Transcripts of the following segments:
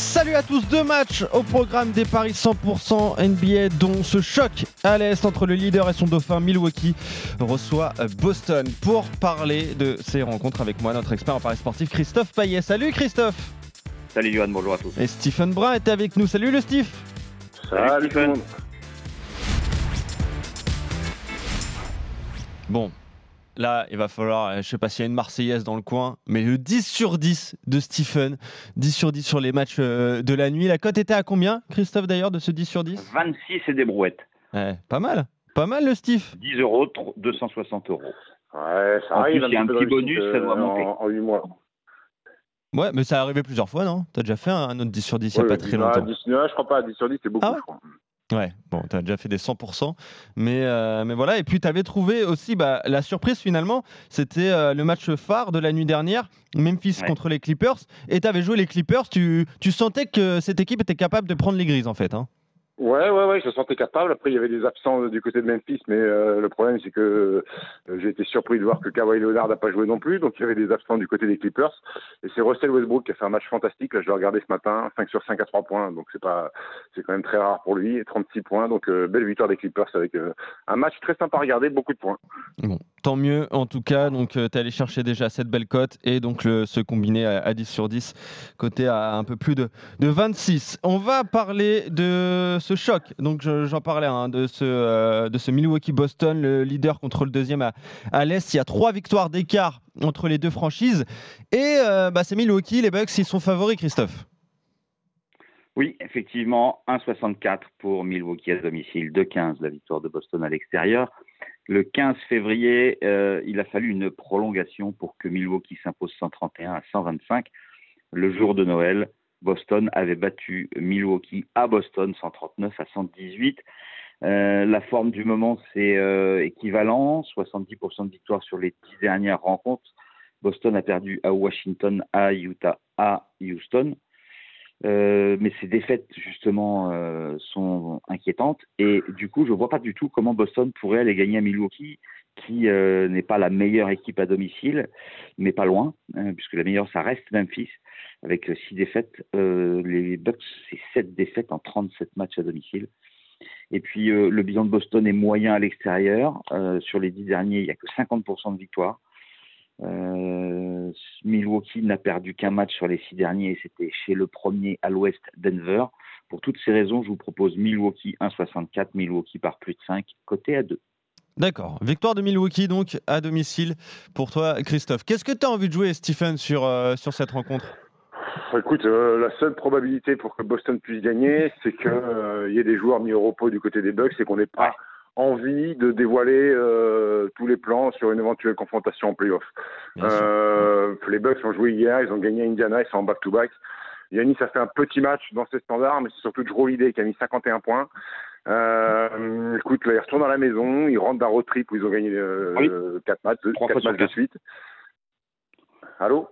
Salut à tous, deux matchs au programme des paris 100% NBA dont ce choc à l'Est entre le leader et son dauphin Milwaukee reçoit Boston. Pour parler de ces rencontres avec moi, notre expert en paris sportif Christophe Payet. Salut Christophe Salut Johan, bonjour à tous. Et Stephen Brun est avec nous. Salut le Steve Salut, Stephen Bon, là, il va falloir, je sais pas s'il y a une Marseillaise dans le coin, mais le 10 sur 10 de Stephen, 10 sur 10 sur les matchs euh, de la nuit. La cote était à combien, Christophe, d'ailleurs, de ce 10 sur 10 26 et des brouettes. Ouais, pas mal, pas mal le Steve? 10 euros, 260 euros. Ouais, ça En arrive. plus, il y a un petit bonus, ça doit euh, monter. En, en 8 mois. Ouais, mais ça est arrivé plusieurs fois, non? T'as déjà fait un autre 10 sur 10 il n'y a Ouais, pas très longtemps. 10, non, je crois pas, 10 sur 10, c'est beaucoup, Ah ouais? je crois. Ouais, bon, tu as déjà fait des 100%. Mais, euh, mais voilà, et puis tu avais trouvé aussi bah, la surprise finalement, c'était euh, le match phare de la nuit dernière, Memphis Ouais. contre les Clippers. Et tu avais joué les Clippers, tu, tu sentais que cette équipe était capable de prendre les grises en fait. Hein. Ouais, ouais, ouais, je me sentais capable. Après, il y avait des absents du côté de Memphis, mais euh, le problème, c'est que euh, j'ai été surpris de voir que Kawhi Leonard n'a pas joué non plus. Donc, il y avait des absents du côté des Clippers. Et c'est Russell Westbrook qui a fait un match fantastique. Là, je l'ai regardé ce matin, 5 sur 5 à 3 points. Donc, c'est pas, c'est quand même très rare pour lui. Et 36 points. Donc, euh, belle victoire des Clippers avec euh, un match très sympa à regarder, beaucoup de points. Tant mieux en tout cas. Donc tu es allé chercher déjà cette belle cote et donc le, ce combiné à, à 10 sur 10, côté à un peu plus de, de 26. On va parler de ce choc. Donc je- j'en parlais hein, de ce, euh, de ce Milwaukee-Boston, le leader contre le deuxième à, à l'Est. Il y a trois victoires d'écart entre les deux franchises. Et euh, bah, c'est Milwaukee, les Bucks, ils sont favoris, Christophe. Oui, effectivement, 1,64 pour Milwaukee à domicile, 2,15 la victoire de Boston à l'extérieur. Le 15 février, euh, il a fallu une prolongation pour que Milwaukee s'impose 131 à 125. Le jour de Noël, Boston avait battu Milwaukee à Boston 139 à 118. Euh, la forme du moment, c'est euh, équivalent, 70% de victoire sur les 10 dernières rencontres. Boston a perdu à Washington, à Utah, à Houston. Mais ces défaites justement sont et du coup je vois pas du tout comment Boston pourrait aller gagner à Milwaukee qui euh, n'est pas la meilleure équipe à domicile mais pas loin hein, puisque la meilleure ça reste Memphis avec six défaites Euh, les Bucks c'est sept défaites en 37 matchs à domicile. Et puis euh, le bilan de Boston est moyen à l'extérieur. Sur les dix derniers il y a que 50% de victoire euh, Milwaukee n'a perdu qu'un match sur les six derniers c'était chez le premier à l'ouest, Denver. Pour toutes ces raisons, je vous propose Milwaukee 1,64, Milwaukee par plus de 5, côté à 2. D'accord. Victoire de Milwaukee donc à domicile pour toi, Christophe. Qu'est-ce que tu as envie de jouer, Stephen, sur, euh, sur cette rencontre? Écoute, euh, la seule probabilité pour que Boston puisse gagner, c'est qu'il y ait des joueurs mis au repos du côté des Bucks et qu'on n'ait pas envie de dévoiler euh, tous les plans sur une éventuelle confrontation en playoff. Euh, les Bucks ont joué hier, ils ont gagné à Indiana, ils sont en back-to-back. Yannis a fait un petit match dans ses standards, mais c'est surtout Drew Holiday qui a mis 51 points. Euh, écoute, là, ils retournent à la maison, ils rentrent d'un road trip où ils ont gagné euh, Oui. 4 matchs, matchs de suite. Allô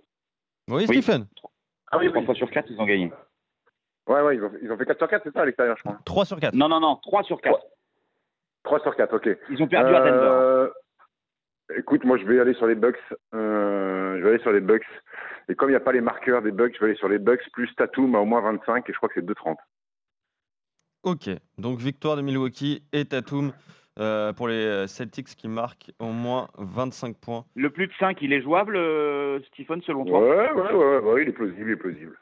Oui, Oui. Stephen Ah oui, 3 oui. fois sur 4, ils ont gagné. Ouais, ouais, ils ont, ils ont fait 4 sur 4, c'est ça à l'extérieur, je crois. 3 sur 4. Non, non, non, 3 sur 4. 3 sur 4, ok. Ils ont perdu à Denver. Euh, Écoute, moi je vais aller sur les Bucks. Euh, je vais aller sur les Bucks. Et comme il n'y a pas les marqueurs des Bucks, je vais aller sur les Bucks plus Tatum à au moins 25 et je crois que c'est 2,30. Ok, donc victoire de Milwaukee et Tatum euh, pour les Celtics qui marquent au moins 25 points. Le plus de 5, il est jouable, euh, Stephen, selon toi? Ouais, ouais, ouais, ouais, il est plausible, il est plausible.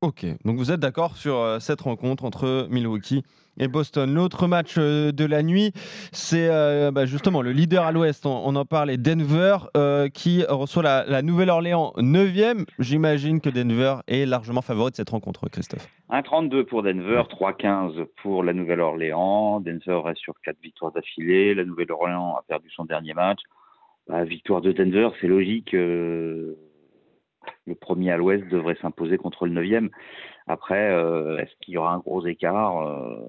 Ok, donc vous êtes d'accord sur euh, cette rencontre entre Milwaukee et Boston. L'autre match euh, de la nuit, c'est euh, bah, justement le leader à l'ouest, on, en parlait, Denver, euh, qui reçoit la, la Nouvelle-Orléans 9e. J'imagine que Denver est largement favori de cette rencontre, Christophe. 1,32 pour Denver, 3,15 pour la Nouvelle-Orléans. Denver reste sur 4 victoires d'affilée. La Nouvelle-Orléans a perdu son dernier match. Bah, victoire de Denver, c'est logique. Le premier à l'ouest devrait s'imposer contre le neuvième. Après, euh, est-ce qu'il y aura un gros écart euh,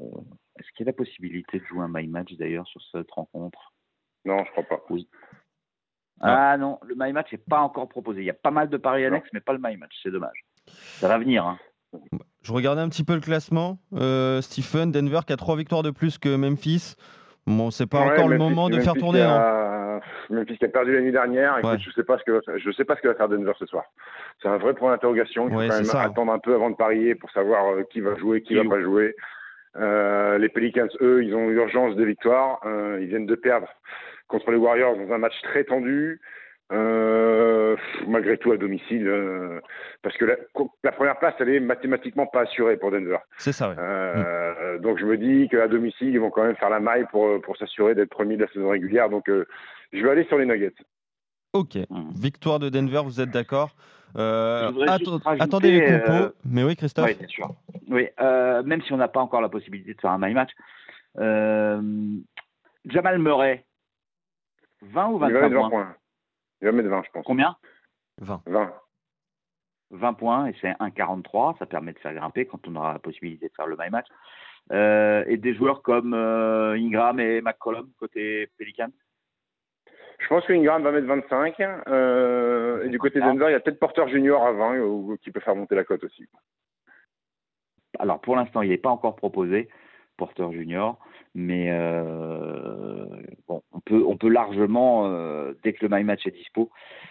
Est-ce qu'il y a la possibilité de jouer un my match d'ailleurs sur cette rencontre? Non, je crois pas. Ah non, le my match n'est pas encore proposé. Il y a pas mal de paris annexes, mais pas le my match. C'est dommage. Ça va venir. Hein. Je regardais un petit peu le classement. Euh, Stephen, Denver qui a trois victoires de plus que Memphis. Bon, c'est pas Ouais, encore le moment de Memphis faire tourner. hein. Memphis qui a perdu la nuit dernière. Ouais. je sais pas ce que je sais pas ce que va faire Denver ce soir. C'est un vrai point d'interrogation. Il faut Ouais, quand même ça. attendre un peu avant de parier pour savoir euh, qui va jouer, qui Qui va joue. pas jouer. Euh, les Pelicans, eux, ils ont urgence de victoire. Euh, ils viennent de perdre contre les Warriors dans un match très tendu. Euh, malgré tout à domicile, euh, parce que la, la première place, elle est mathématiquement pas assurée pour Denver. C'est ça, ouais. Euh, Donc je me dis qu'à domicile, ils vont quand même faire la maille pour, pour s'assurer d'être premier de la saison régulière. Donc euh, je vais aller sur les Nuggets. Ok. Hmm. Victoire de Denver, vous êtes d'accord Euh, Attendez les compos. euh, Mais oui, Christophe. Oui, bien sûr. Oui, euh, même si on n'a pas encore la possibilité de faire un my match, euh, Jamal Murray, 20 ou Il va 25 mettre 20 points points. Il va mettre 20, je pense. Combien? 20. 20. 20 points et c'est 1,43. Ça permet de faire grimper quand on aura la possibilité de faire le my match. Euh, et des joueurs comme euh, Ingram et McCollum côté Pelican. Je pense que Ingram va mettre 25. euh, et du côté de. Denver, il y a peut-être Porter Junior à 20 ou, qui peut faire monter la cote aussi. Alors pour l'instant, il n'est pas encore proposé, Porter Junior, mais euh, bon, on peut, on peut largement, euh, dès que le my match est dispo,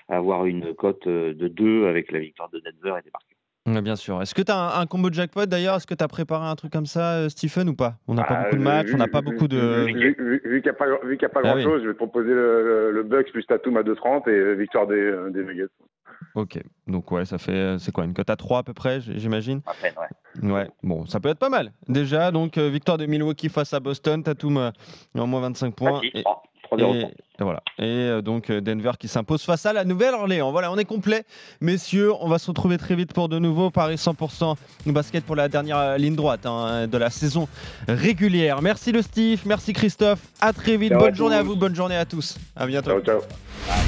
avoir une cote euh, de 2 avec la victoire de Denver et des. Ouais, bien sûr. Est-ce que tu as un, un combo jackpot d'ailleurs? Est-ce que tu as préparé un truc comme ça, euh, Stephen, ou pas? On n'a pas Ah, beaucoup de vu- matchs, on n'a pas beaucoup de. Vu, vu- qu'il n'y a pas, vu qu'il y a pas Ah oui. grand-chose, je vais te proposer le, le, le Bucks plus Tatum à 2,30 et victoire des, des Nuggets. Ok. Donc, ouais, ça fait. euh, C'est quoi Une cote à 3 à peu près, j'imagine? À peine, ouais. Ouais. Bon, ça peut être pas mal. Déjà, donc, euh, victoire de Milwaukee face à Boston. Tatum euh, en moins 25 points. Et- 3, 3 Et, et voilà. Et donc Denver qui s'impose face à la Nouvelle-Orléans. Voilà, on est complet, messieurs. On va se retrouver très vite pour de nouveau Paris 100% basket pour la dernière ligne droite hein, de la saison régulière. Merci le Steve, merci Christophe. À très vite. Ciao à bonne journée à vous, bonne journée à tous. À bientôt. Ciao, ciao.